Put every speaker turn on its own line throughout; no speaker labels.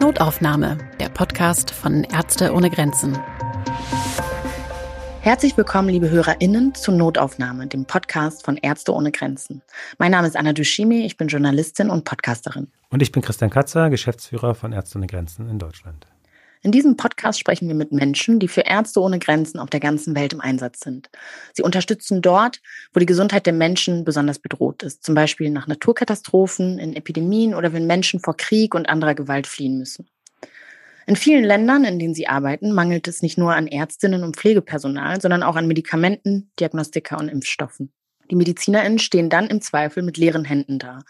Notaufnahme, der Podcast von Ärzte ohne Grenzen.
Herzlich willkommen, liebe HörerInnen, zu Notaufnahme, dem Podcast von Ärzte ohne Grenzen. Mein Name ist Anna Dushimi, ich bin Journalistin und Podcasterin.
Und ich bin Christian Katzer, Geschäftsführer von Ärzte ohne Grenzen in Deutschland.
In diesem Podcast sprechen wir mit Menschen, die für Ärzte ohne Grenzen auf der ganzen Welt im Einsatz sind. Sie unterstützen dort, wo die Gesundheit der Menschen besonders bedroht ist, zum Beispiel nach Naturkatastrophen, in Epidemien oder wenn Menschen vor Krieg und anderer Gewalt fliehen müssen. In vielen Ländern, in denen sie arbeiten, mangelt es nicht nur an Ärztinnen und Pflegepersonal, sondern auch an Medikamenten, Diagnostika und Impfstoffen. Die MedizinerInnen stehen dann im Zweifel mit leeren Händen da.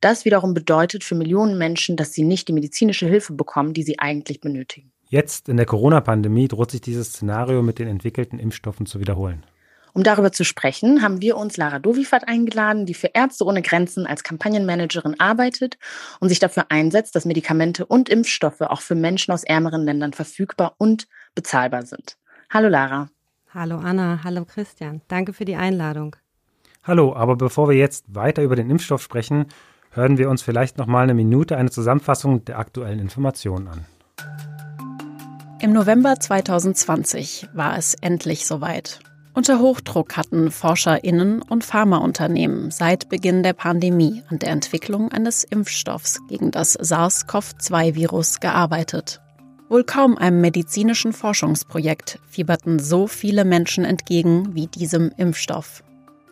Das wiederum bedeutet für Millionen Menschen, dass sie nicht die medizinische Hilfe bekommen, die sie eigentlich benötigen.
Jetzt in der Corona-Pandemie droht sich dieses Szenario mit den entwickelten Impfstoffen zu wiederholen.
Um darüber zu sprechen, haben wir uns Lara Dovifat eingeladen, die für Ärzte ohne Grenzen als Kampagnenmanagerin arbeitet und sich dafür einsetzt, dass Medikamente und Impfstoffe auch für Menschen aus ärmeren Ländern verfügbar und bezahlbar sind. Hallo Lara.
Hallo Anna, hallo Christian. Danke für die Einladung.
Hallo, aber bevor wir jetzt weiter über den Impfstoff sprechen, hören wir uns vielleicht noch mal eine Minute eine Zusammenfassung der aktuellen Informationen an.
Im November 2020 war es endlich soweit. Unter Hochdruck hatten ForscherInnen und Pharmaunternehmen seit Beginn der Pandemie an der Entwicklung eines Impfstoffs gegen das SARS-CoV-2-Virus gearbeitet. Wohl kaum einem medizinischen Forschungsprojekt fieberten so viele Menschen entgegen wie diesem Impfstoff.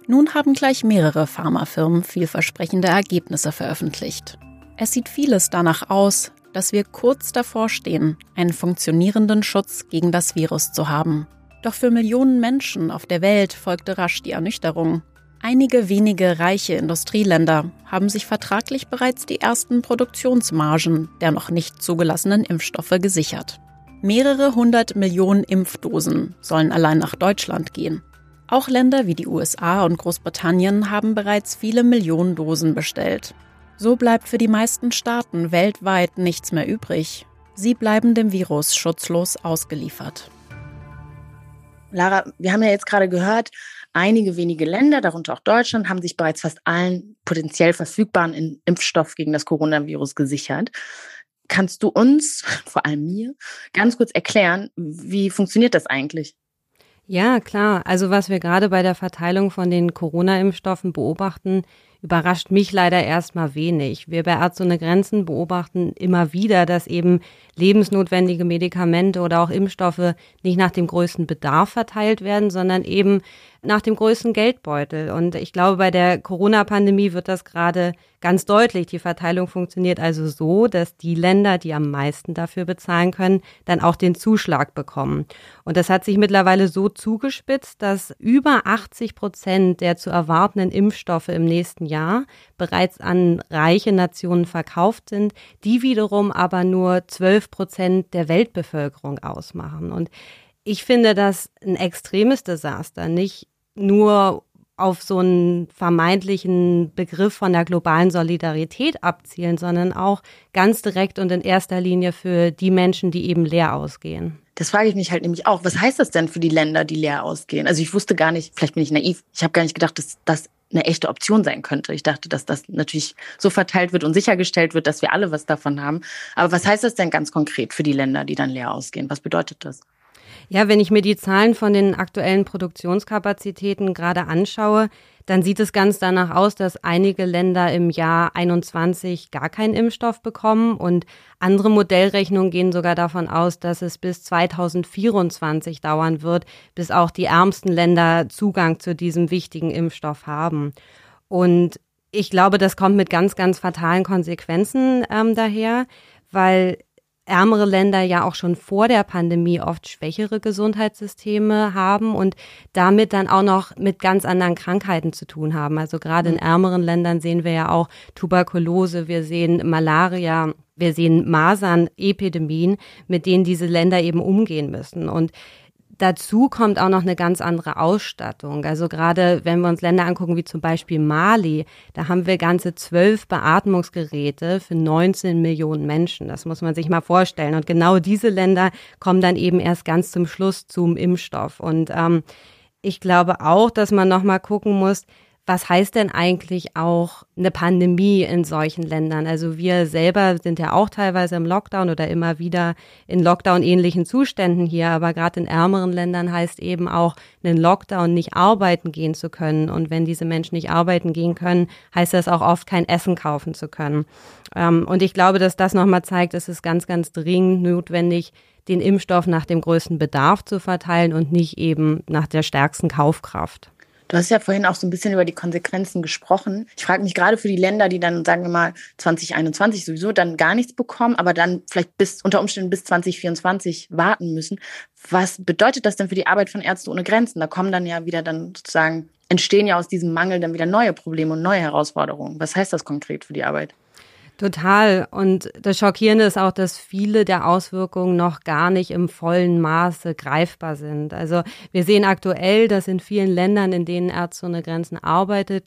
Nun haben gleich mehrere Pharmafirmen vielversprechende Ergebnisse veröffentlicht. Es sieht vieles danach aus, dass wir kurz davor stehen, einen funktionierenden Schutz gegen das Virus zu haben. Doch für Millionen Menschen auf der Welt folgte rasch die Ernüchterung. Einige wenige reiche Industrieländer haben sich vertraglich bereits die ersten Produktionsmargen der noch nicht zugelassenen Impfstoffe gesichert. Mehrere hundert Millionen Impfdosen sollen allein nach Deutschland gehen. Auch Länder wie die USA und Großbritannien haben bereits viele Millionen Dosen bestellt. So bleibt für die meisten Staaten weltweit nichts mehr übrig. Sie bleiben dem Virus schutzlos ausgeliefert.
Lara, wir haben ja jetzt gerade gehört, einige wenige Länder, darunter auch Deutschland, haben sich bereits fast allen potenziell verfügbaren Impfstoff gegen das Coronavirus gesichert. Kannst du uns, vor allem mir, ganz kurz erklären, wie funktioniert das eigentlich?
Ja, klar. Also was wir gerade bei der Verteilung von den Corona-Impfstoffen beobachten, überrascht mich leider erstmal wenig. Wir bei Ärzte ohne Grenzen beobachten immer wieder, dass eben lebensnotwendige Medikamente oder auch Impfstoffe nicht nach dem größten Bedarf verteilt werden, sondern eben nach dem größten Geldbeutel. Und ich glaube, bei der Corona-Pandemie wird das gerade ganz deutlich. Die Verteilung funktioniert also so, dass die Länder, die am meisten dafür bezahlen können, dann auch den Zuschlag bekommen. Und das hat sich mittlerweile so zugespitzt, dass über 80 Prozent der zu erwartenden Impfstoffe im nächsten Jahr bereits an reiche Nationen verkauft sind, die wiederum aber nur 12 Prozent der Weltbevölkerung ausmachen. Und ich finde das ein extremes Desaster, nicht nur auf so einen vermeintlichen Begriff von der globalen Solidarität abzielen, sondern auch ganz direkt und in erster Linie für die Menschen, die eben leer ausgehen.
Das frage ich mich halt nämlich auch. Was heißt das denn für die Länder, die leer ausgehen? Also ich wusste gar nicht, vielleicht bin ich naiv, ich habe gar nicht gedacht, dass das eine echte Option sein könnte. Ich dachte, dass das natürlich so verteilt wird und sichergestellt wird, dass wir alle was davon haben. Aber was heißt das denn ganz konkret für die Länder, die dann leer ausgehen? Was bedeutet das?
Ja, wenn ich mir die Zahlen von den aktuellen Produktionskapazitäten gerade anschaue, dann sieht es ganz danach aus, dass einige Länder im Jahr 21 gar keinen Impfstoff bekommen und andere Modellrechnungen gehen sogar davon aus, dass es bis 2024 dauern wird, bis auch die ärmsten Länder Zugang zu diesem wichtigen Impfstoff haben. Und ich glaube, das kommt mit ganz, ganz fatalen Konsequenzen ähm, daher, weil ärmere Länder ja auch schon vor der Pandemie oft schwächere Gesundheitssysteme haben und damit dann auch noch mit ganz anderen Krankheiten zu tun haben. Also gerade in mhm. ärmeren Ländern sehen wir ja auch Tuberkulose, wir sehen Malaria, wir sehen Masern-Epidemien, mit denen diese Länder eben umgehen müssen. Und Dazu kommt auch noch eine ganz andere Ausstattung. Also gerade wenn wir uns Länder angucken, wie zum Beispiel Mali, da haben wir ganze zwölf Beatmungsgeräte für 19 Millionen Menschen. Das muss man sich mal vorstellen. Und genau diese Länder kommen dann eben erst ganz zum Schluss zum Impfstoff. Und ähm, ich glaube auch, dass man noch mal gucken muss, was heißt denn eigentlich auch eine Pandemie in solchen Ländern? Also wir selber sind ja auch teilweise im Lockdown oder immer wieder in Lockdown-ähnlichen Zuständen hier, aber gerade in ärmeren Ländern heißt eben auch, einen Lockdown nicht arbeiten gehen zu können. Und wenn diese Menschen nicht arbeiten gehen können, heißt das auch oft kein Essen kaufen zu können. Ähm, und ich glaube, dass das nochmal zeigt, es ist ganz, ganz dringend notwendig, den Impfstoff nach dem größten Bedarf zu verteilen und nicht eben nach der stärksten Kaufkraft.
Du hast ja vorhin auch so ein bisschen über die Konsequenzen gesprochen. Ich frage mich gerade für die Länder, die dann, sagen wir mal, 2021 sowieso dann gar nichts bekommen, aber dann vielleicht bis unter Umständen bis 2024 warten müssen. Was bedeutet das denn für die Arbeit von Ärzte ohne Grenzen? Da kommen dann ja wieder dann sozusagen, entstehen ja aus diesem Mangel dann wieder neue Probleme und neue Herausforderungen. Was heißt das konkret für die Arbeit?
Total. Und das Schockierende ist auch, dass viele der Auswirkungen noch gar nicht im vollen Maße greifbar sind. Also wir sehen aktuell, dass in vielen Ländern, in denen Ärzte ohne Grenzen arbeitet,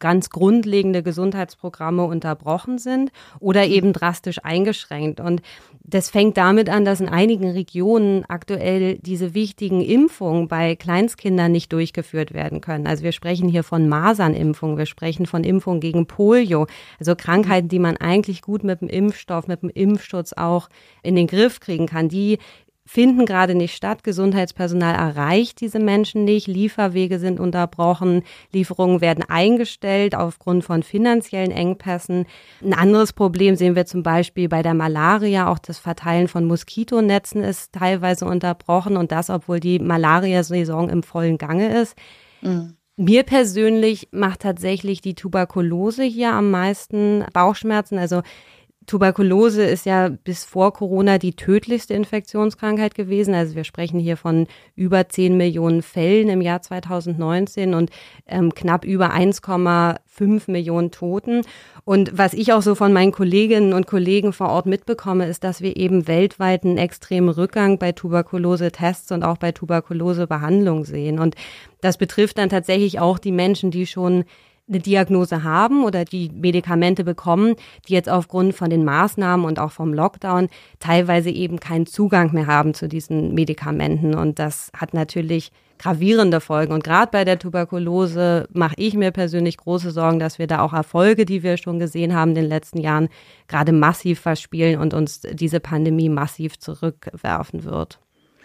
ganz grundlegende Gesundheitsprogramme unterbrochen sind oder eben drastisch eingeschränkt. Und das fängt damit an, dass in einigen Regionen aktuell diese wichtigen Impfungen bei Kleinstkindern nicht durchgeführt werden können. Also wir sprechen hier von Masernimpfungen, wir sprechen von Impfungen gegen Polio, also Krankheiten, die man eigentlich gut mit dem Impfstoff, mit dem Impfschutz auch in den Griff kriegen kann. Die finden gerade nicht statt. Gesundheitspersonal erreicht diese Menschen nicht. Lieferwege sind unterbrochen. Lieferungen werden eingestellt aufgrund von finanziellen Engpässen. Ein anderes Problem sehen wir zum Beispiel bei der Malaria. Auch das Verteilen von Moskitonetzen ist teilweise unterbrochen und das, obwohl die Malariasaison im vollen Gange ist. Mhm. Mir persönlich macht tatsächlich die Tuberkulose hier am meisten Bauchschmerzen. Also Tuberkulose ist ja bis vor Corona die tödlichste Infektionskrankheit gewesen. Also wir sprechen hier von über 10 Millionen Fällen im Jahr 2019 und ähm, knapp über 1,5 Millionen Toten. Und was ich auch so von meinen Kolleginnen und Kollegen vor Ort mitbekomme, ist, dass wir eben weltweit einen extremen Rückgang bei Tuberkulose-Tests und auch bei Tuberkulose-Behandlung sehen. Und das betrifft dann tatsächlich auch die Menschen, die schon eine Diagnose haben oder die Medikamente bekommen, die jetzt aufgrund von den Maßnahmen und auch vom Lockdown teilweise eben keinen Zugang mehr haben zu diesen Medikamenten. Und das hat natürlich gravierende Folgen. Und gerade bei der Tuberkulose mache ich mir persönlich große Sorgen, dass wir da auch Erfolge, die wir schon gesehen haben in den letzten Jahren, gerade massiv verspielen und uns diese Pandemie massiv zurückwerfen wird.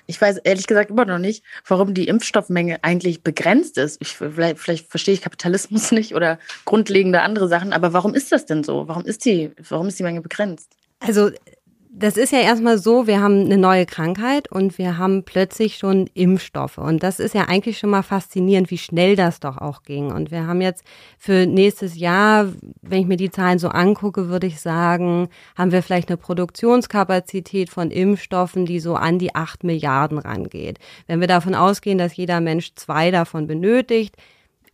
Ich weiß ehrlich gesagt immer noch nicht, warum die Impfstoffmenge eigentlich begrenzt ist. Ich, vielleicht, vielleicht verstehe ich Kapitalismus nicht oder grundlegende andere Sachen, aber warum ist das denn so? Warum ist die, warum ist die Menge begrenzt?
Also das ist ja erstmal so, wir haben eine neue Krankheit und wir haben plötzlich schon Impfstoffe. Und das ist ja eigentlich schon mal faszinierend, wie schnell das doch auch ging. Und wir haben jetzt für nächstes Jahr, wenn ich mir die Zahlen so angucke, würde ich sagen, haben wir vielleicht eine Produktionskapazität von Impfstoffen, die so an die acht Milliarden rangeht. Wenn wir davon ausgehen, dass jeder Mensch zwei davon benötigt,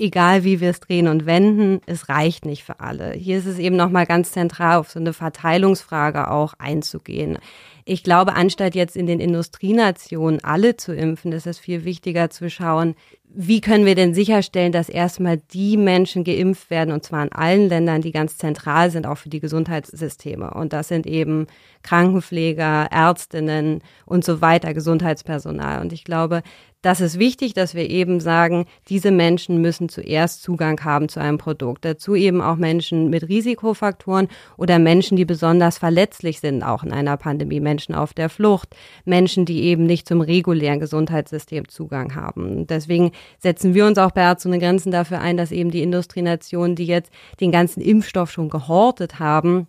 egal wie wir es drehen und wenden, es reicht nicht für alle. Hier ist es eben nochmal ganz zentral, auf so eine Verteilungsfrage auch einzugehen. Ich glaube, anstatt jetzt in den Industrienationen alle zu impfen, ist es viel wichtiger zu schauen, wie können wir denn sicherstellen, dass erstmal die Menschen geimpft werden, und zwar in allen Ländern, die ganz zentral sind, auch für die Gesundheitssysteme. Und das sind eben Krankenpfleger, Ärztinnen und so weiter, Gesundheitspersonal. Und ich glaube, das ist wichtig, dass wir eben sagen, diese Menschen müssen zuerst Zugang haben zu einem Produkt. Dazu eben auch Menschen mit Risikofaktoren oder Menschen, die besonders verletzlich sind, auch in einer Pandemie. Menschen auf der Flucht, Menschen, die eben nicht zum regulären Gesundheitssystem Zugang haben. Deswegen setzen wir uns auch bei Ärzte ohne Grenzen dafür ein, dass eben die Industrienationen, die jetzt den ganzen Impfstoff schon gehortet haben,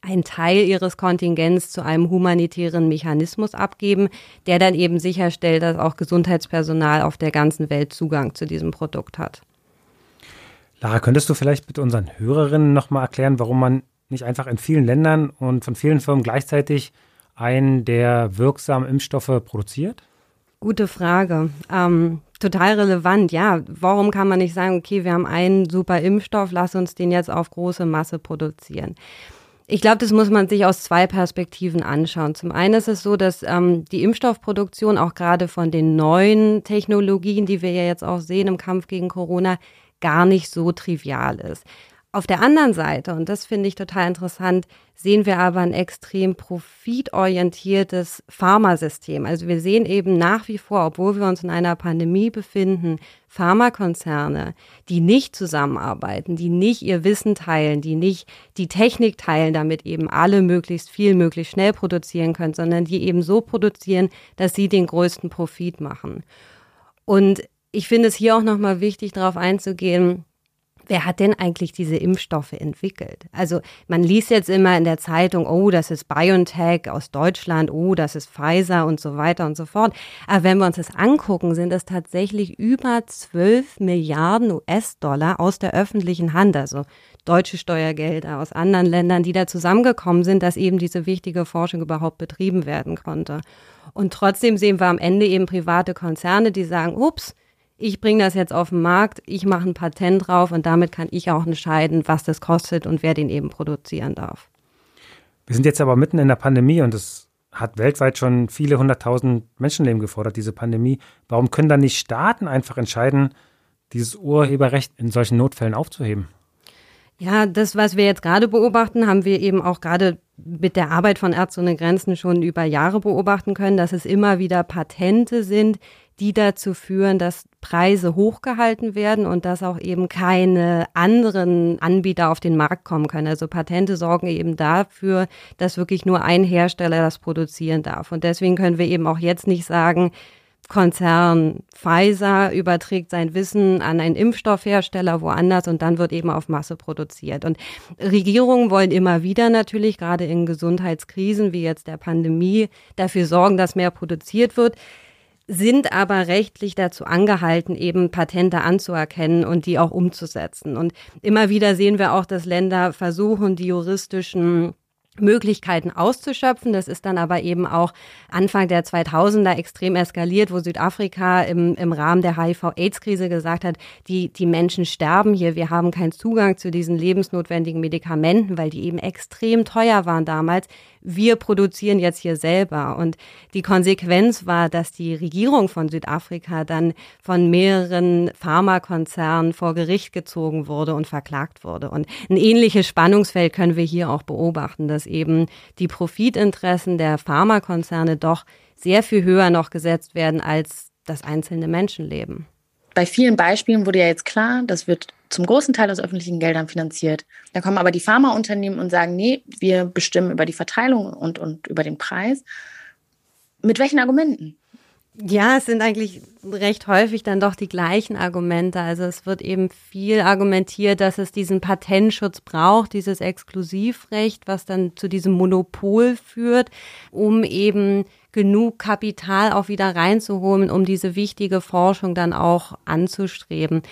einen Teil ihres Kontingents zu einem humanitären Mechanismus abgeben, der dann eben sicherstellt, dass auch Gesundheitspersonal auf der ganzen Welt Zugang zu diesem Produkt hat.
Lara, könntest du vielleicht mit unseren Hörerinnen nochmal erklären, warum man nicht einfach in vielen Ländern und von vielen Firmen gleichzeitig einen der wirksamen Impfstoffe produziert?
Gute Frage. Ähm, total relevant, ja. Warum kann man nicht sagen, okay, wir haben einen super Impfstoff, lass uns den jetzt auf große Masse produzieren? Ich glaube, das muss man sich aus zwei Perspektiven anschauen. Zum einen ist es so, dass ähm, die Impfstoffproduktion auch gerade von den neuen Technologien, die wir ja jetzt auch sehen im Kampf gegen Corona, gar nicht so trivial ist. Auf der anderen Seite, und das finde ich total interessant, sehen wir aber ein extrem profitorientiertes Pharmasystem. Also wir sehen eben nach wie vor, obwohl wir uns in einer Pandemie befinden, Pharmakonzerne, die nicht zusammenarbeiten, die nicht ihr Wissen teilen, die nicht die Technik teilen, damit eben alle möglichst viel, möglichst schnell produzieren können, sondern die eben so produzieren, dass sie den größten Profit machen. Und ich finde es hier auch nochmal wichtig, darauf einzugehen, wer hat denn eigentlich diese Impfstoffe entwickelt? Also man liest jetzt immer in der Zeitung, oh, das ist BioNTech aus Deutschland, oh, das ist Pfizer und so weiter und so fort. Aber wenn wir uns das angucken, sind es tatsächlich über 12 Milliarden US-Dollar aus der öffentlichen Hand, also deutsche Steuergelder aus anderen Ländern, die da zusammengekommen sind, dass eben diese wichtige Forschung überhaupt betrieben werden konnte. Und trotzdem sehen wir am Ende eben private Konzerne, die sagen, ups, ich bringe das jetzt auf den Markt, ich mache ein Patent drauf und damit kann ich auch entscheiden, was das kostet und wer den eben produzieren darf.
Wir sind jetzt aber mitten in der Pandemie und es hat weltweit schon viele hunderttausend Menschenleben gefordert, diese Pandemie. Warum können dann nicht Staaten einfach entscheiden, dieses Urheberrecht in solchen Notfällen aufzuheben?
Ja, das, was wir jetzt gerade beobachten, haben wir eben auch gerade mit der Arbeit von Ärzte ohne Grenzen schon über Jahre beobachten können, dass es immer wieder Patente sind, die dazu führen, dass Preise hochgehalten werden und dass auch eben keine anderen Anbieter auf den Markt kommen können. Also Patente sorgen eben dafür, dass wirklich nur ein Hersteller das produzieren darf. Und deswegen können wir eben auch jetzt nicht sagen, Konzern Pfizer überträgt sein Wissen an einen Impfstoffhersteller woanders und dann wird eben auf Masse produziert. Und Regierungen wollen immer wieder natürlich, gerade in Gesundheitskrisen wie jetzt der Pandemie, dafür sorgen, dass mehr produziert wird sind aber rechtlich dazu angehalten, eben Patente anzuerkennen und die auch umzusetzen. Und immer wieder sehen wir auch, dass Länder versuchen, die juristischen Möglichkeiten auszuschöpfen. Das ist dann aber eben auch Anfang der 2000er extrem eskaliert, wo Südafrika im, im Rahmen der HIV-Aids-Krise gesagt hat, die, die Menschen sterben hier, wir haben keinen Zugang zu diesen lebensnotwendigen Medikamenten, weil die eben extrem teuer waren damals wir produzieren jetzt hier selber. Und die Konsequenz war, dass die Regierung von Südafrika dann von mehreren Pharmakonzernen vor Gericht gezogen wurde und verklagt wurde. Und ein ähnliches Spannungsfeld können wir hier auch beobachten, dass eben die Profitinteressen der Pharmakonzerne doch sehr viel höher noch gesetzt werden als das einzelne Menschenleben.
Bei vielen Beispielen wurde ja jetzt klar, das wird zum großen Teil aus öffentlichen Geldern finanziert. Da kommen aber die Pharmaunternehmen und sagen, nee, wir bestimmen über die Verteilung und, und über den Preis. Mit welchen Argumenten?
Ja, es sind eigentlich recht häufig dann doch die gleichen Argumente. Also es wird eben viel argumentiert, dass es diesen Patentschutz braucht, dieses Exklusivrecht, was dann zu diesem Monopol führt, um eben genug Kapital auch wieder reinzuholen, um diese wichtige Forschung dann auch anzustreben.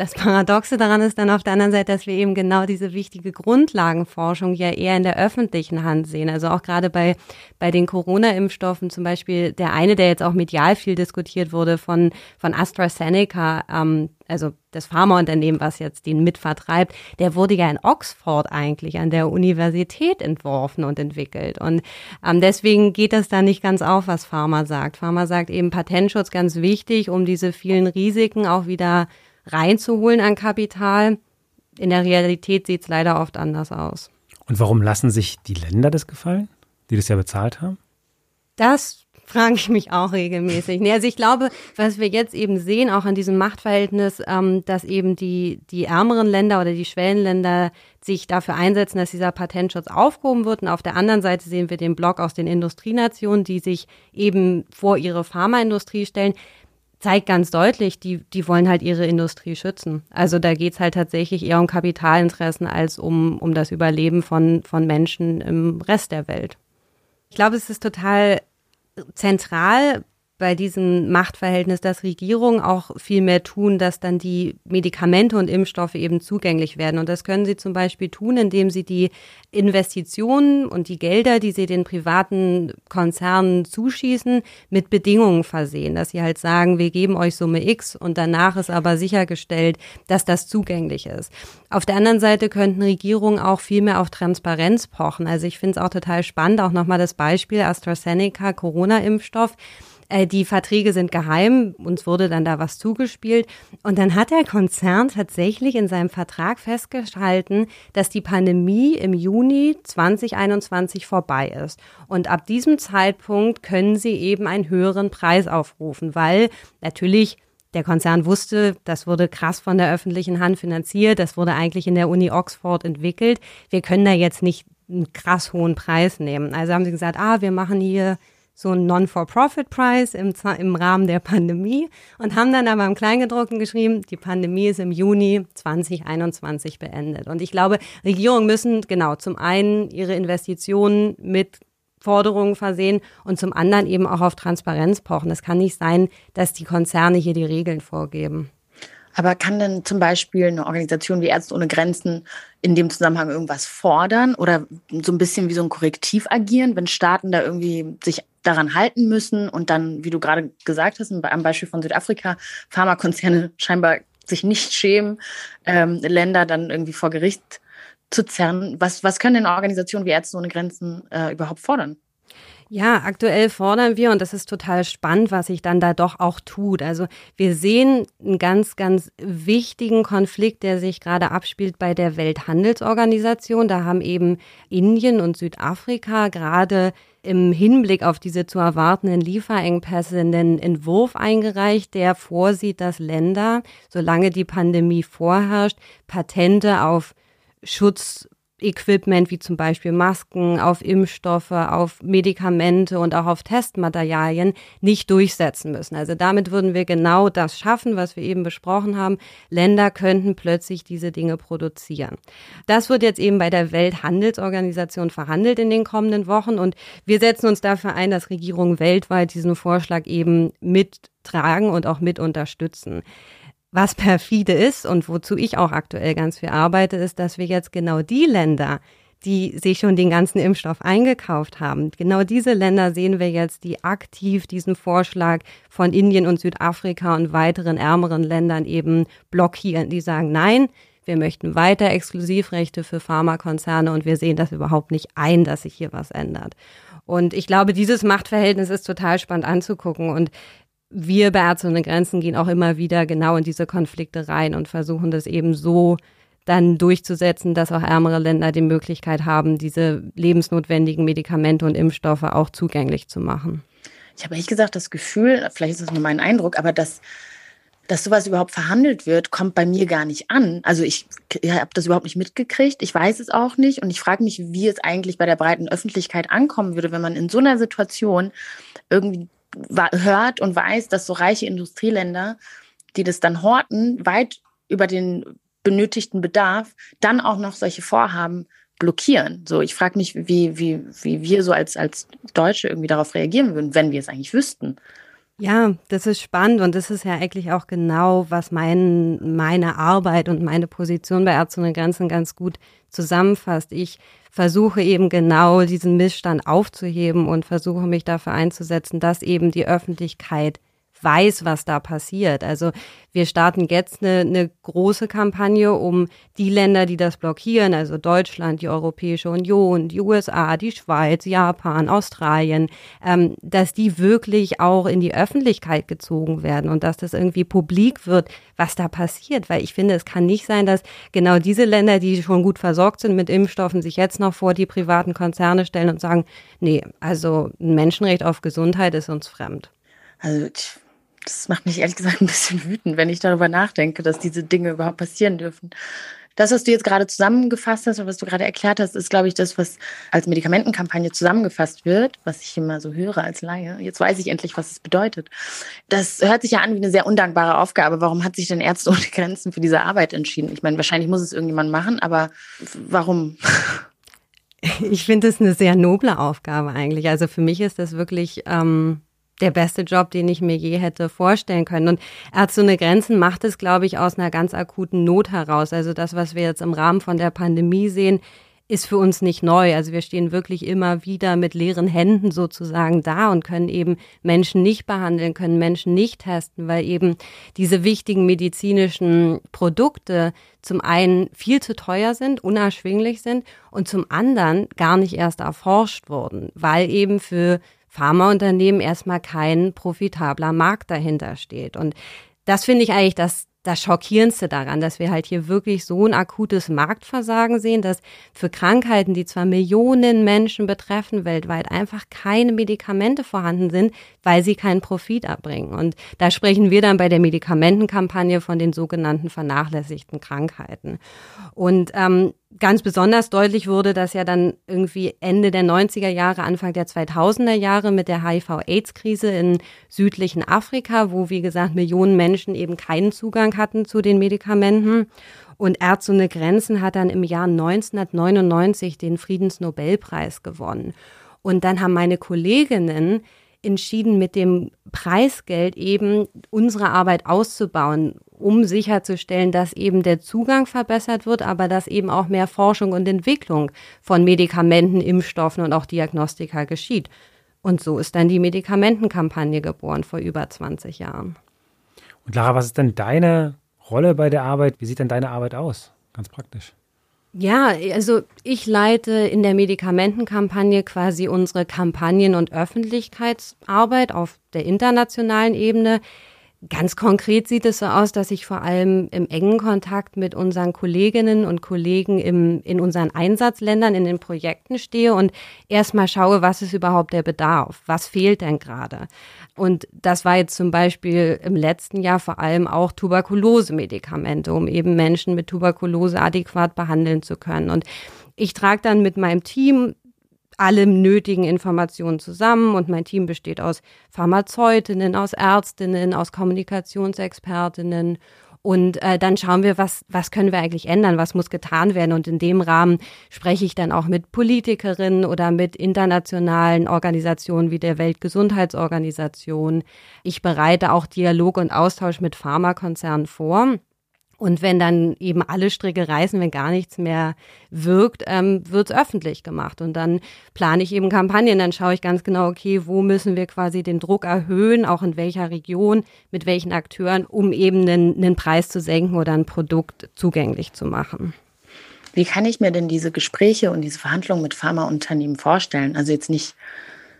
Das Paradoxe daran ist dann auf der anderen Seite, dass wir eben genau diese wichtige Grundlagenforschung ja eher in der öffentlichen Hand sehen. Also auch gerade bei, bei den Corona-Impfstoffen zum Beispiel, der eine, der jetzt auch medial viel diskutiert wurde von, von AstraZeneca, ähm, also das Pharmaunternehmen, was jetzt den mitvertreibt, der wurde ja in Oxford eigentlich an der Universität entworfen und entwickelt. Und ähm, deswegen geht das da nicht ganz auf, was Pharma sagt. Pharma sagt eben Patentschutz ganz wichtig, um diese vielen Risiken auch wieder reinzuholen an Kapital. In der Realität sieht es leider oft anders aus.
Und warum lassen sich die Länder das gefallen, die das ja bezahlt haben?
Das frage ich mich auch regelmäßig. Nee, also ich glaube, was wir jetzt eben sehen, auch an diesem Machtverhältnis, ähm, dass eben die, die ärmeren Länder oder die Schwellenländer sich dafür einsetzen, dass dieser Patentschutz aufgehoben wird. Und auf der anderen Seite sehen wir den Block aus den Industrienationen, die sich eben vor ihre Pharmaindustrie stellen zeigt ganz deutlich, die, die wollen halt ihre Industrie schützen. Also da geht's halt tatsächlich eher um Kapitalinteressen als um, um das Überleben von, von Menschen im Rest der Welt. Ich glaube, es ist total zentral bei diesem Machtverhältnis, dass Regierungen auch viel mehr tun, dass dann die Medikamente und Impfstoffe eben zugänglich werden. Und das können sie zum Beispiel tun, indem sie die Investitionen und die Gelder, die sie den privaten Konzernen zuschießen, mit Bedingungen versehen. Dass sie halt sagen, wir geben euch Summe X und danach ist aber sichergestellt, dass das zugänglich ist. Auf der anderen Seite könnten Regierungen auch viel mehr auf Transparenz pochen. Also ich finde es auch total spannend, auch nochmal das Beispiel AstraZeneca, Corona-Impfstoff Äh, die Verträge sind geheim, uns wurde dann da was zugespielt. Und dann hat der Konzern tatsächlich in seinem Vertrag festgehalten, dass die Pandemie im Juni 2021 vorbei ist. Und ab diesem Zeitpunkt können sie eben einen höheren Preis aufrufen, weil natürlich der Konzern wusste, das wurde krass von der öffentlichen Hand finanziert, das wurde eigentlich in der Uni Oxford entwickelt. Wir können da jetzt nicht einen krass hohen Preis nehmen. Also haben sie gesagt, ah, wir machen hier so einen Non-for-Profit-Preis im, im Rahmen der Pandemie und haben dann aber im Kleingedruckten geschrieben, die Pandemie ist im Juni 2021 beendet. Und ich glaube, Regierungen müssen genau zum einen ihre Investitionen mit Forderungen versehen und zum anderen eben auch auf Transparenz pochen. Es kann nicht sein, dass die Konzerne hier die Regeln vorgeben.
Aber kann denn zum Beispiel eine Organisation wie Ärzte ohne Grenzen in dem Zusammenhang irgendwas fordern oder so ein bisschen wie so ein Korrektiv agieren, wenn Staaten da irgendwie sich daran halten müssen und dann, wie du gerade gesagt hast, am Beispiel von Südafrika, Pharmakonzerne scheinbar sich nicht schämen, ähm, Länder dann irgendwie vor Gericht zu zerren. Was, was können denn Organisationen wie Ärzte ohne Grenzen äh, überhaupt fordern?
Ja, aktuell fordern wir, und das ist total spannend, was sich dann da doch auch tut. Also wir sehen einen ganz, ganz wichtigen Konflikt, der sich gerade abspielt bei der Welthandelsorganisation. Da haben eben Indien und Südafrika gerade im Hinblick auf diese zu erwartenden Lieferengpässe einen Entwurf eingereicht, der vorsieht, dass Länder, solange die Pandemie vorherrscht, Patente auf Schutz Equipment wie zum Beispiel Masken, auf Impfstoffe, auf Medikamente und auch auf Testmaterialien nicht durchsetzen müssen. Also damit würden wir genau das schaffen, was wir eben besprochen haben. Länder könnten plötzlich diese Dinge produzieren. Das wird jetzt eben bei der Welthandelsorganisation verhandelt in den kommenden Wochen und wir setzen uns dafür ein, dass Regierungen weltweit diesen Vorschlag eben mittragen und auch mit unterstützen. Was perfide ist und wozu ich auch aktuell ganz viel arbeite, ist, dass wir jetzt genau die Länder, die sich schon den ganzen Impfstoff eingekauft haben. Genau diese Länder sehen wir jetzt, die aktiv diesen Vorschlag von Indien und Südafrika und weiteren ärmeren Ländern eben blockieren. Die sagen, nein, wir möchten weiter Exklusivrechte für Pharmakonzerne und wir sehen das überhaupt nicht ein, dass sich hier was ändert. Und ich glaube, dieses Machtverhältnis ist total spannend anzugucken. Und wir bei Ärzte ohne Grenzen gehen auch immer wieder genau in diese Konflikte rein und versuchen das eben so dann durchzusetzen, dass auch ärmere Länder die Möglichkeit haben, diese lebensnotwendigen Medikamente und Impfstoffe auch zugänglich zu machen.
Ich habe ehrlich gesagt das Gefühl, vielleicht ist das nur mein Eindruck, aber dass, dass sowas überhaupt verhandelt wird, kommt bei mir gar nicht an. Also ich, ich habe das überhaupt nicht mitgekriegt, ich weiß es auch nicht und ich frage mich, wie es eigentlich bei der breiten Öffentlichkeit ankommen würde, wenn man in so einer Situation irgendwie hört und weiß, dass so reiche Industrieländer, die das dann horten, weit über den benötigten Bedarf, dann auch noch solche Vorhaben blockieren. So, ich frage mich, wie, wie, wie wir so als, als Deutsche irgendwie darauf reagieren würden, wenn wir es eigentlich wüssten.
Ja, das ist spannend und das ist ja eigentlich auch genau, was mein, meine Arbeit und meine Position bei Ärzte ohne Grenzen ganz gut zusammenfasst. Ich versuche eben genau diesen Missstand aufzuheben und versuche mich dafür einzusetzen, dass eben die Öffentlichkeit weiß, was da passiert. Also wir starten jetzt eine, eine große Kampagne, um die Länder, die das blockieren, also Deutschland, die Europäische Union, die USA, die Schweiz, Japan, Australien, ähm, dass die wirklich auch in die Öffentlichkeit gezogen werden und dass das irgendwie publik wird, was da passiert. Weil ich finde, es kann nicht sein, dass genau diese Länder, die schon gut versorgt sind mit Impfstoffen, sich jetzt noch vor die privaten Konzerne stellen und sagen, nee, also ein Menschenrecht auf Gesundheit ist uns fremd.
Also das macht mich ehrlich gesagt ein bisschen wütend, wenn ich darüber nachdenke, dass diese Dinge überhaupt passieren dürfen. Das, was du jetzt gerade zusammengefasst hast und was du gerade erklärt hast, ist, glaube ich, das, was als Medikamentenkampagne zusammengefasst wird, was ich immer so höre als Laie. Jetzt weiß ich endlich, was es bedeutet. Das hört sich ja an wie eine sehr undankbare Aufgabe. Warum hat sich denn Ärzte ohne Grenzen für diese Arbeit entschieden? Ich meine, wahrscheinlich muss es irgendjemand machen, aber warum?
Ich finde es eine sehr noble Aufgabe eigentlich. Also für mich ist das wirklich ähm, der beste Job, den ich mir je hätte vorstellen können. Und Ärzte ohne Grenzen macht es, glaube ich, aus einer ganz akuten Not heraus. Also das, was wir jetzt im Rahmen von der Pandemie sehen, ist für uns nicht neu. Also wir stehen wirklich immer wieder mit leeren Händen sozusagen da und können eben Menschen nicht behandeln, können Menschen nicht testen, weil eben diese wichtigen medizinischen Produkte zum einen viel zu teuer sind, unerschwinglich sind und zum anderen gar nicht erst erforscht wurden, weil eben für Pharmaunternehmen erstmal kein profitabler Markt dahinter steht. Und das finde ich eigentlich das das Schockierendste daran, dass wir halt hier wirklich so ein akutes Marktversagen sehen, dass für Krankheiten, die zwar Millionen Menschen betreffen weltweit, einfach keine Medikamente vorhanden sind, weil sie keinen Profit erbringen. Und da sprechen wir dann bei der Medikamentenkampagne von den sogenannten vernachlässigten Krankheiten. Und ähm, ganz besonders deutlich wurde das ja dann irgendwie Ende der 90er Jahre, Anfang der 2000er Jahre mit der HIV-AIDS-Krise in südlichen Afrika, wo, wie gesagt, Millionen Menschen eben keinen Zugang hatten zu den Medikamenten. Und Ärzte ohne Grenzen hat dann im Jahr 1999 den Friedensnobelpreis gewonnen. Und dann haben meine Kolleginnen entschieden, mit dem Preisgeld eben unsere Arbeit auszubauen, um sicherzustellen, dass eben der Zugang verbessert wird, aber dass eben auch mehr Forschung und Entwicklung von Medikamenten, Impfstoffen und auch Diagnostika geschieht. Und so ist dann die Medikamentenkampagne geboren vor über 20 Jahren.
Und Lara, was ist denn deine Rolle bei der Arbeit? Wie sieht denn deine Arbeit aus? Ganz praktisch.
Ja, also ich leite in der Medikamentenkampagne quasi unsere Kampagnen- und Öffentlichkeitsarbeit auf der internationalen Ebene. Ganz konkret sieht es so aus, dass ich vor allem im engen Kontakt mit unseren Kolleginnen und Kollegen im, in unseren Einsatzländern, in den Projekten stehe und erstmal schaue, was ist überhaupt der Bedarf? Was fehlt denn gerade? Und das war jetzt zum Beispiel im letzten Jahr vor allem auch Tuberkulose-Medikamente, um eben Menschen mit Tuberkulose adäquat behandeln zu können. Und ich trage dann mit meinem Team alle nötigen Informationen zusammen und mein Team besteht aus Pharmazeutinnen, aus Ärztinnen, aus Kommunikationsexpertinnen und äh, dann schauen wir, was, was können wir eigentlich ändern, was muss getan werden. Und in dem Rahmen spreche ich dann auch mit Politikerinnen oder mit internationalen Organisationen wie der Weltgesundheitsorganisation. Ich bereite auch Dialog und Austausch mit Pharmakonzernen vor. Und wenn dann eben alle Stricke reißen, wenn gar nichts mehr wirkt, ähm, wird es öffentlich gemacht. Und dann plane ich eben Kampagnen, dann schaue ich ganz genau, okay, wo müssen wir quasi den Druck erhöhen, auch in welcher Region, mit welchen Akteuren, um eben einen, einen Preis zu senken oder ein Produkt zugänglich zu machen.
Wie kann ich mir denn diese Gespräche und diese Verhandlungen mit Pharmaunternehmen vorstellen? Also jetzt nicht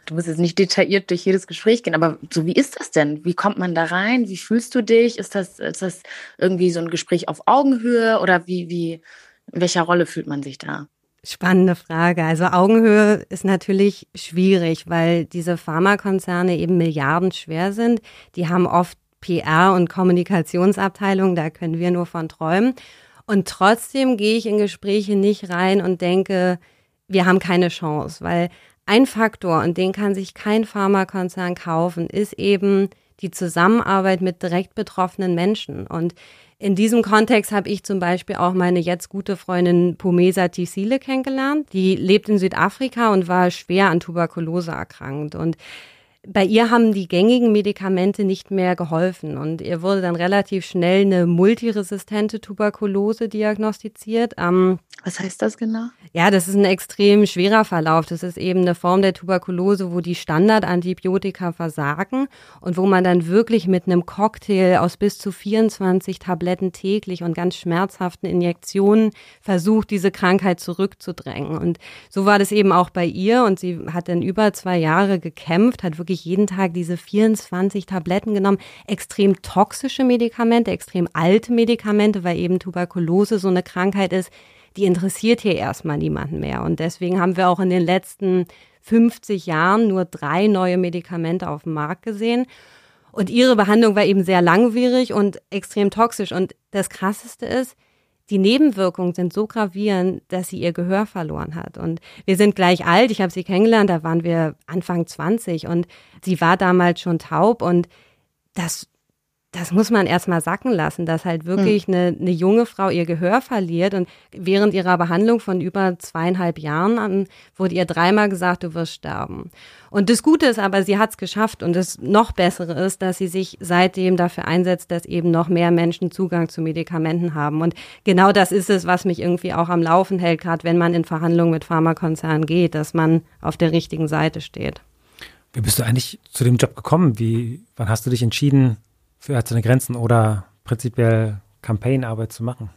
du musst jetzt nicht detailliert durch jedes Gespräch gehen, aber so wie ist das denn? Wie kommt man da rein? Wie fühlst du dich? Ist das, ist das irgendwie so ein Gespräch auf Augenhöhe oder wie, wie, in welcher Rolle fühlt man sich da?
Spannende Frage. Also Augenhöhe ist natürlich schwierig, weil diese Pharmakonzerne eben milliardenschwer sind. Die haben oft PR- und Kommunikationsabteilungen, da können wir nur von träumen. Und trotzdem gehe ich in Gespräche nicht rein und denke, wir haben keine Chance, weil ein Faktor, und den kann sich kein Pharmakonzern kaufen, ist eben die Zusammenarbeit mit direkt betroffenen Menschen. Und in diesem Kontext habe ich zum Beispiel auch meine jetzt gute Freundin Pomesa Tisile kennengelernt. Die lebt in Südafrika und war schwer an Tuberkulose erkrankt. Und bei ihr haben die gängigen Medikamente nicht mehr geholfen und ihr wurde dann relativ schnell eine multiresistente Tuberkulose diagnostiziert. Ähm,
Was heißt das genau?
Ja, das ist ein extrem schwerer Verlauf. Das ist eben eine Form der Tuberkulose, wo die Standardantibiotika versagen und wo man dann wirklich mit einem Cocktail aus bis zu 24 Tabletten täglich und ganz schmerzhaften Injektionen versucht, diese Krankheit zurückzudrängen. Und so war das eben auch bei ihr und sie hat dann über zwei Jahre gekämpft, hat wirklich jeden Tag diese 24 Tabletten genommen. Extrem toxische Medikamente, extrem alte Medikamente, weil eben Tuberkulose so eine Krankheit ist, die interessiert hier erstmal niemanden mehr. Und deswegen haben wir auch in den letzten 50 Jahren nur drei neue Medikamente auf dem Markt gesehen. Und ihre Behandlung war eben sehr langwierig und extrem toxisch. Und das Krasseste ist, die Nebenwirkungen sind so gravierend, dass sie ihr Gehör verloren hat. Und wir sind gleich alt. Ich habe sie kennengelernt, da waren wir Anfang 20 und sie war damals schon taub und das das muss man erstmal sacken lassen, dass halt wirklich hm. eine, eine junge Frau ihr Gehör verliert. Und während ihrer Behandlung von über zweieinhalb Jahren an, wurde ihr dreimal gesagt, du wirst sterben. Und das Gute ist aber, sie hat es geschafft. Und das noch Bessere ist, dass sie sich seitdem dafür einsetzt, dass eben noch mehr Menschen Zugang zu Medikamenten haben. Und genau das ist es, was mich irgendwie auch am Laufen hält, gerade wenn man in Verhandlungen mit Pharmakonzernen geht, dass man auf der richtigen Seite steht.
Wie bist du eigentlich zu dem Job gekommen? Wie, wann hast du dich entschieden, für Ärzte ohne Grenzen oder prinzipiell Campaignarbeit zu machen?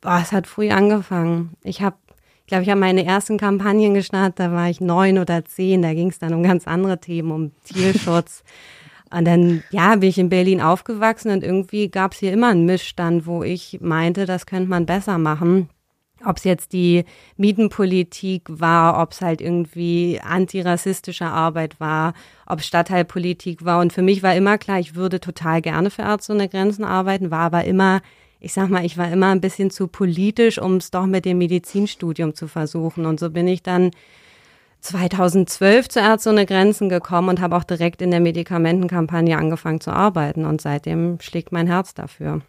Boah, es hat früh angefangen. Ich habe Ich glaube, ich habe meine ersten Kampagnen gestartet, da war ich neun oder zehn, da ging es dann um ganz andere Themen, um Tierschutz. Und dann, ja, bin ich in Berlin aufgewachsen und irgendwie gab es hier immer einen Missstand, wo ich meinte, das könnte man besser machen. Ob es jetzt die Mietenpolitik war, ob es halt irgendwie antirassistische Arbeit war, ob Stadtteilpolitik war. Und für mich war immer klar, ich würde total gerne für Ärzte ohne Grenzen arbeiten, war aber immer, ich sag mal, ich war immer ein bisschen zu politisch, um es doch mit dem Medizinstudium zu versuchen. Und so bin ich dann 2012 zu Ärzte ohne Grenzen gekommen und habe auch direkt in der Medikamentenkampagne angefangen zu arbeiten. Und seitdem schlägt mein Herz dafür.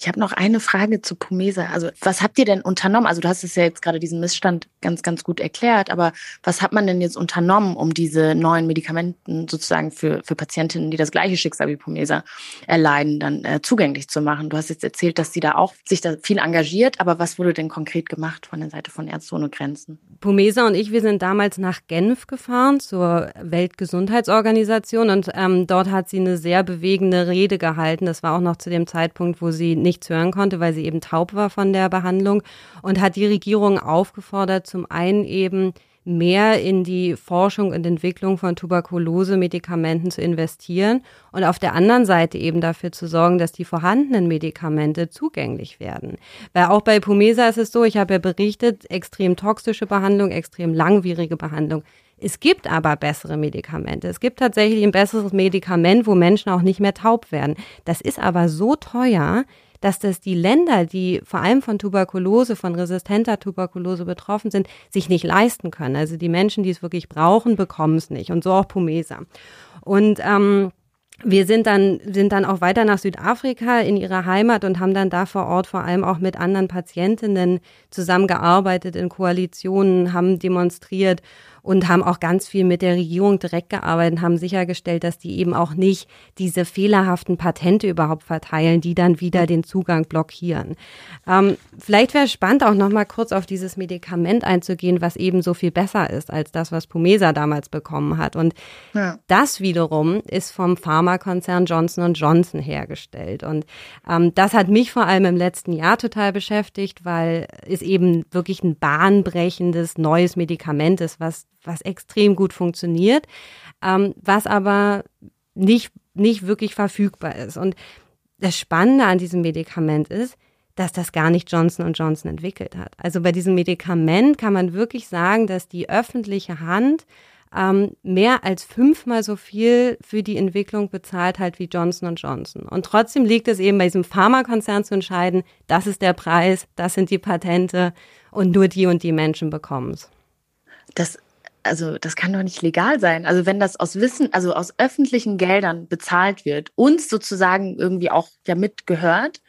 Ich habe noch eine Frage zu Pumesa. Also was habt ihr denn unternommen? Also du hast es ja jetzt gerade diesen Missstand ganz, ganz gut erklärt, aber was hat man denn jetzt unternommen, um diese neuen Medikamenten sozusagen für, für Patientinnen, die das gleiche Schicksal wie Pumesa erleiden, dann äh, zugänglich zu machen? Du hast jetzt erzählt, dass sie da auch sich da viel engagiert, aber was wurde denn konkret gemacht von der Seite von Ärzte ohne Grenzen?
Pumesa und ich, wir sind damals nach Genf gefahren zur Weltgesundheitsorganisation und ähm, dort hat sie eine sehr bewegende Rede gehalten. Das war auch noch zu dem Zeitpunkt, wo sie nichts hören konnte, weil sie eben taub war von der Behandlung und hat die Regierung aufgefordert, zum einen eben mehr in die Forschung und Entwicklung von Tuberkulose-Medikamenten zu investieren und auf der anderen Seite eben dafür zu sorgen, dass die vorhandenen Medikamente zugänglich werden. Weil auch bei Pumesa ist es so, ich habe ja berichtet, extrem toxische Behandlung, extrem langwierige Behandlung. Es gibt aber bessere Medikamente. Es gibt tatsächlich ein besseres Medikament, wo Menschen auch nicht mehr taub werden. Das ist aber so teuer, dass das die Länder, die vor allem von Tuberkulose, von resistenter Tuberkulose betroffen sind, sich nicht leisten können. Also die Menschen, die es wirklich brauchen, bekommen es nicht. Und so auch Pumesa. Und ähm, wir sind dann, sind dann auch weiter nach Südafrika in ihre Heimat und haben dann da vor Ort vor allem auch mit anderen Patientinnen zusammengearbeitet in Koalitionen, haben demonstriert und haben auch ganz viel mit der Regierung direkt gearbeitet, haben sichergestellt, dass die eben auch nicht diese fehlerhaften Patente überhaupt verteilen, die dann wieder den Zugang blockieren. Ähm, vielleicht wäre es spannend, auch nochmal kurz auf dieses Medikament einzugehen, was eben so viel besser ist als das, was Pumesa damals bekommen hat. Und ja. das wiederum ist vom Pharmakonzern Johnson Johnson hergestellt. Und ähm, das hat mich vor allem im letzten Jahr total beschäftigt, weil es eben wirklich ein bahnbrechendes neues Medikament ist, was was extrem gut funktioniert, ähm, was aber nicht, nicht wirklich verfügbar ist. Und das Spannende an diesem Medikament ist, dass das gar nicht Johnson Johnson entwickelt hat. Also bei diesem Medikament kann man wirklich sagen, dass die öffentliche Hand ähm, mehr als fünfmal so viel für die Entwicklung bezahlt hat wie Johnson Johnson. Und trotzdem liegt es eben bei diesem Pharmakonzern zu entscheiden, das ist der Preis, das sind die Patente und nur die und die Menschen bekommen es.
Das also das kann doch nicht legal sein. Also wenn das aus Wissen, also aus öffentlichen Geldern bezahlt wird, uns sozusagen irgendwie auch ja mitgehört,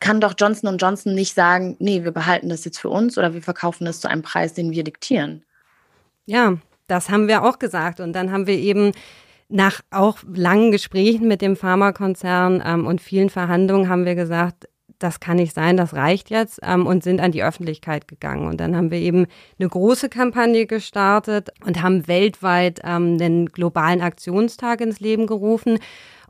kann doch Johnson Johnson nicht sagen, nee, wir behalten das jetzt für uns oder wir verkaufen das zu einem Preis, den wir diktieren.
Ja, das haben wir auch gesagt. Und dann haben wir eben nach auch langen Gesprächen mit dem Pharmakonzern ähm, und vielen Verhandlungen haben wir gesagt, das kann nicht sein, das reicht jetzt ähm, und sind an die Öffentlichkeit gegangen. Und dann haben wir eben eine große Kampagne gestartet und haben weltweit ähm, den globalen Aktionstag ins Leben gerufen.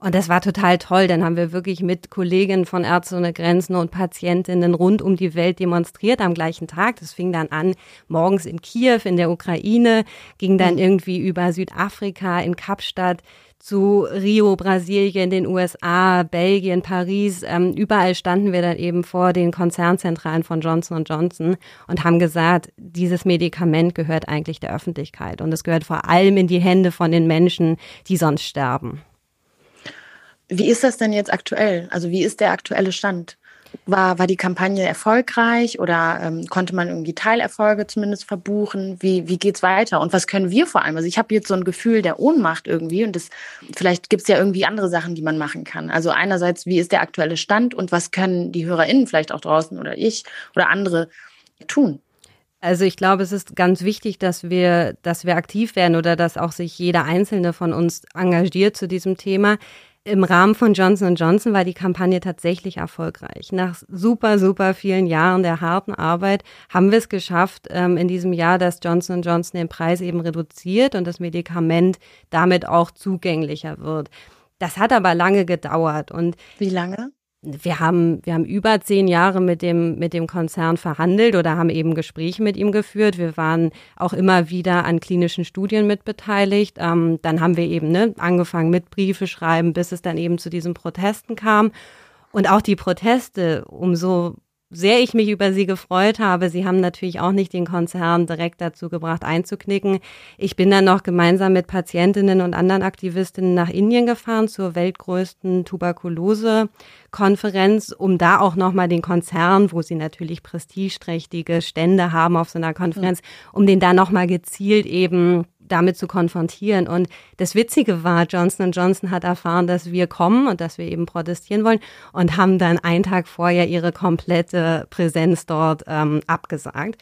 Und das war total toll. Dann haben wir wirklich mit Kolleginnen von Ärzte ohne Grenzen und Patientinnen rund um die Welt demonstriert am gleichen Tag. Das fing dann an morgens in Kiew in der Ukraine, ging dann mhm. irgendwie über Südafrika in Kapstadt zu Rio, Brasilien, den USA, Belgien, Paris. Ähm, überall standen wir dann eben vor den Konzernzentralen von Johnson Johnson und haben gesagt, dieses Medikament gehört eigentlich der Öffentlichkeit und es gehört vor allem in die Hände von den Menschen, die sonst sterben.
Wie ist das denn jetzt aktuell? Also wie ist der aktuelle Stand? War, war die Kampagne erfolgreich oder ähm, konnte man irgendwie Teilerfolge zumindest verbuchen? Wie, wie geht's weiter? Und was können wir vor allem? Also ich habe jetzt so ein Gefühl der Ohnmacht irgendwie und das, vielleicht gibt's ja irgendwie andere Sachen, die man machen kann. Also einerseits, wie ist der aktuelle Stand und was können die HörerInnen vielleicht auch draußen oder ich oder andere tun?
Also ich glaube, es ist ganz wichtig, dass wir, dass wir aktiv werden oder dass auch sich jeder Einzelne von uns engagiert zu diesem Thema. Im Rahmen von Johnson Johnson war die Kampagne tatsächlich erfolgreich. Nach super, super vielen Jahren der harten Arbeit haben wir es geschafft, ähm, in diesem Jahr, dass Johnson Johnson den Preis eben reduziert und das Medikament damit auch zugänglicher wird. Das hat aber lange gedauert. Und
wie lange?
Wir haben, wir haben über zehn Jahre mit dem, mit dem Konzern verhandelt oder haben eben Gespräche mit ihm geführt. Wir waren auch immer wieder an klinischen Studien mitbeteiligt. Ähm, dann haben wir eben ne, angefangen mit Briefe schreiben, bis es dann eben zu diesen Protesten kam. Und auch die Proteste, umso sehr ich mich über sie gefreut habe. Sie haben natürlich auch nicht den Konzern direkt dazu gebracht, einzuknicken. Ich bin dann noch gemeinsam mit Patientinnen und anderen Aktivistinnen nach Indien gefahren zur weltgrößten Tuberkulose-Konferenz, um da auch nochmal den Konzern, wo sie natürlich prestigeträchtige Stände haben auf so einer Konferenz, um den da nochmal gezielt eben damit zu konfrontieren. Und das Witzige war, Johnson Johnson hat erfahren, dass wir kommen und dass wir eben protestieren wollen und haben dann einen Tag vorher ihre komplette Präsenz dort ähm, abgesagt.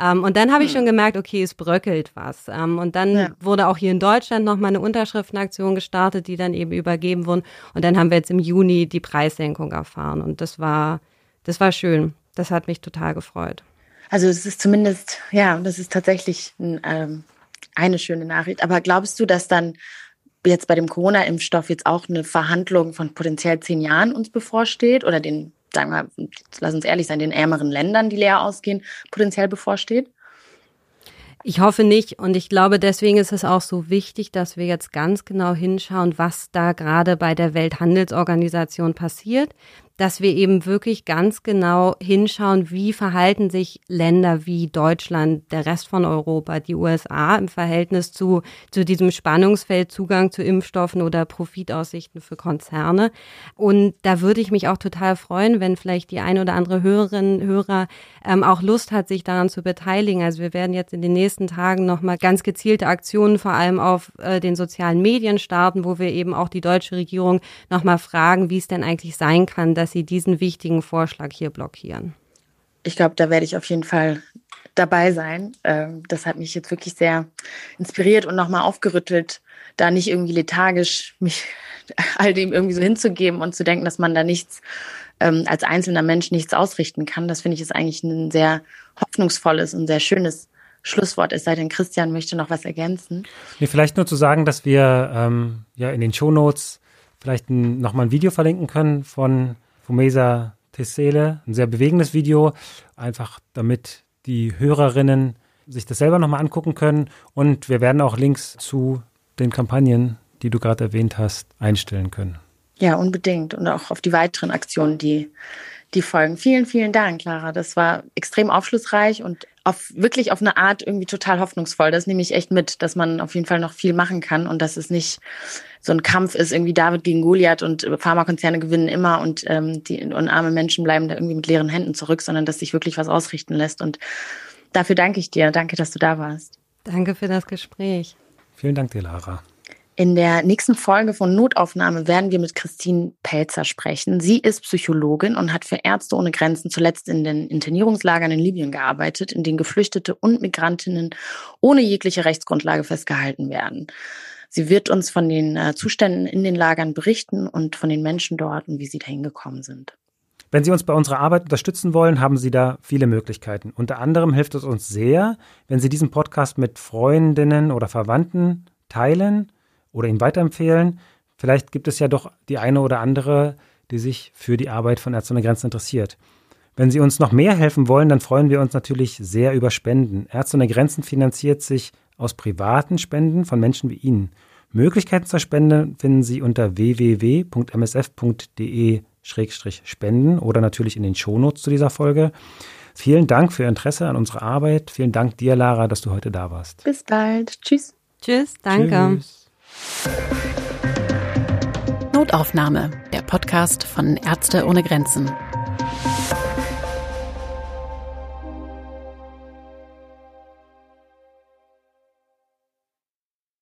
Ähm, und dann habe ich hm. schon gemerkt, okay, es bröckelt was. Ähm, und dann ja. wurde auch hier in Deutschland nochmal eine Unterschriftenaktion gestartet, die dann eben übergeben wurden. Und dann haben wir jetzt im Juni die Preissenkung erfahren. Und das war, das war schön. Das hat mich total gefreut.
Also es ist zumindest, ja, das ist tatsächlich ein ähm, eine schöne Nachricht. Aber glaubst du, dass dann jetzt bei dem Corona-Impfstoff jetzt auch eine Verhandlung von potenziell zehn Jahren uns bevorsteht oder den, sagen wir, lass uns ehrlich sein, den ärmeren Ländern, die leer ausgehen, potenziell bevorsteht?
Ich hoffe nicht und ich glaube, deswegen ist es auch so wichtig, dass wir jetzt ganz genau hinschauen, was da gerade bei der Welthandelsorganisation passiert dass wir eben wirklich ganz genau hinschauen, wie verhalten sich Länder wie Deutschland, der Rest von Europa, die USA im Verhältnis zu, zu diesem Spannungsfeld Zugang zu Impfstoffen oder Profitaussichten für Konzerne. Und da würde ich mich auch total freuen, wenn vielleicht die ein oder andere Hörerin, Hörer ähm, auch Lust hat, sich daran zu beteiligen. Also wir werden jetzt in den nächsten Tagen nochmal ganz gezielte Aktionen vor allem auf äh, den sozialen Medien starten, wo wir eben auch die deutsche Regierung nochmal fragen, wie es denn eigentlich sein kann, dass dass Sie diesen wichtigen Vorschlag hier blockieren?
Ich glaube, da werde ich auf jeden Fall dabei sein. Ähm, das hat mich jetzt wirklich sehr inspiriert und nochmal aufgerüttelt, da nicht irgendwie lethargisch mich all dem irgendwie so hinzugeben und zu denken, dass man da nichts ähm, als einzelner Mensch nichts ausrichten kann. Das finde ich ist eigentlich ein sehr hoffnungsvolles und sehr schönes Schlusswort. Es sei denn, Christian möchte noch was ergänzen.
Nee, vielleicht nur zu sagen, dass wir ähm, ja in den Shownotes vielleicht nochmal ein Video verlinken können von Fumesa Tessele, ein sehr bewegendes Video, einfach damit die Hörerinnen sich das selber nochmal angucken können. Und wir werden auch Links zu den Kampagnen, die du gerade erwähnt hast, einstellen können.
Ja, unbedingt. Und auch auf die weiteren Aktionen, die, die folgen. Vielen, vielen Dank, Clara. Das war extrem aufschlussreich und auf, wirklich auf eine Art irgendwie total hoffnungsvoll. Das nehme ich echt mit, dass man auf jeden Fall noch viel machen kann und dass es nicht so ein Kampf ist, irgendwie David gegen Goliath und Pharmakonzerne gewinnen immer und ähm, die und arme Menschen bleiben da irgendwie mit leeren Händen zurück, sondern dass sich wirklich was ausrichten lässt. Und dafür danke ich dir. Danke, dass du da warst.
Danke für das Gespräch.
Vielen Dank dir, Lara.
In der nächsten Folge von Notaufnahme werden wir mit Christine Pelzer sprechen. Sie ist Psychologin und hat für Ärzte ohne Grenzen zuletzt in den Internierungslagern in Libyen gearbeitet, in denen Geflüchtete und Migrantinnen ohne jegliche Rechtsgrundlage festgehalten werden. Sie wird uns von den äh, Zuständen in den Lagern berichten und von den Menschen dort und wie sie dahin gekommen sind.
Wenn Sie uns bei unserer Arbeit unterstützen wollen, haben Sie da viele Möglichkeiten. Unter anderem hilft es uns sehr, wenn Sie diesen Podcast mit Freundinnen oder Verwandten teilen oder ihn weiterempfehlen. Vielleicht gibt es ja doch die eine oder andere, die sich für die Arbeit von Ärzte ohne Grenzen interessiert. Wenn Sie uns noch mehr helfen wollen, dann freuen wir uns natürlich sehr über Spenden. Ärzte ohne Grenzen finanziert sich aus privaten Spenden von Menschen wie Ihnen. Möglichkeiten zur Spende finden Sie unter www.msf.de-spenden oder natürlich in den Shownotes zu dieser Folge. Vielen Dank für Ihr Interesse an unserer Arbeit. Vielen Dank dir, Lara, dass du heute da warst.
Bis bald. Tschüss.
Tschüss, danke. Tschüss.
Notaufnahme, der Podcast von Ärzte ohne Grenzen.